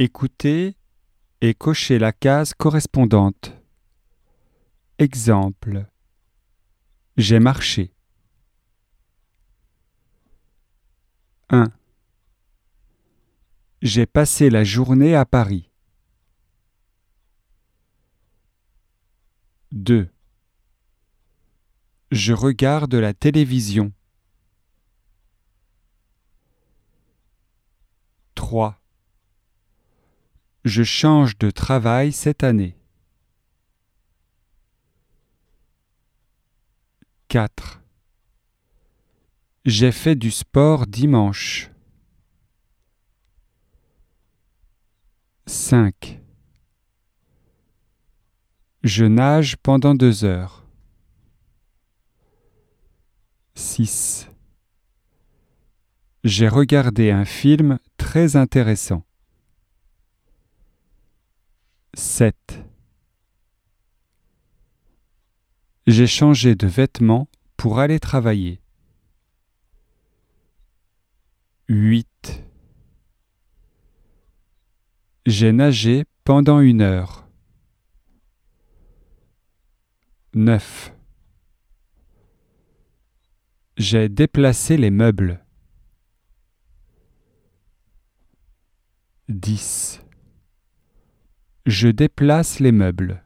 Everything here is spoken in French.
Écoutez et cochez la case correspondante. Exemple. J'ai marché. 1. J'ai passé la journée à Paris. 2. Je regarde la télévision. 3. Je change de travail cette année. 4. J'ai fait du sport dimanche. 5. Je nage pendant deux heures. 6. J'ai regardé un film très intéressant. 7. J'ai changé de vêtements pour aller travailler. 8. J'ai nagé pendant une heure. 9. J'ai déplacé les meubles. 10. Je déplace les meubles.